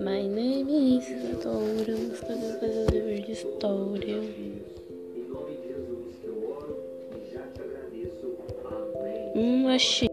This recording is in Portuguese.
My name is Isadora, música do dever de história. Hum, achei.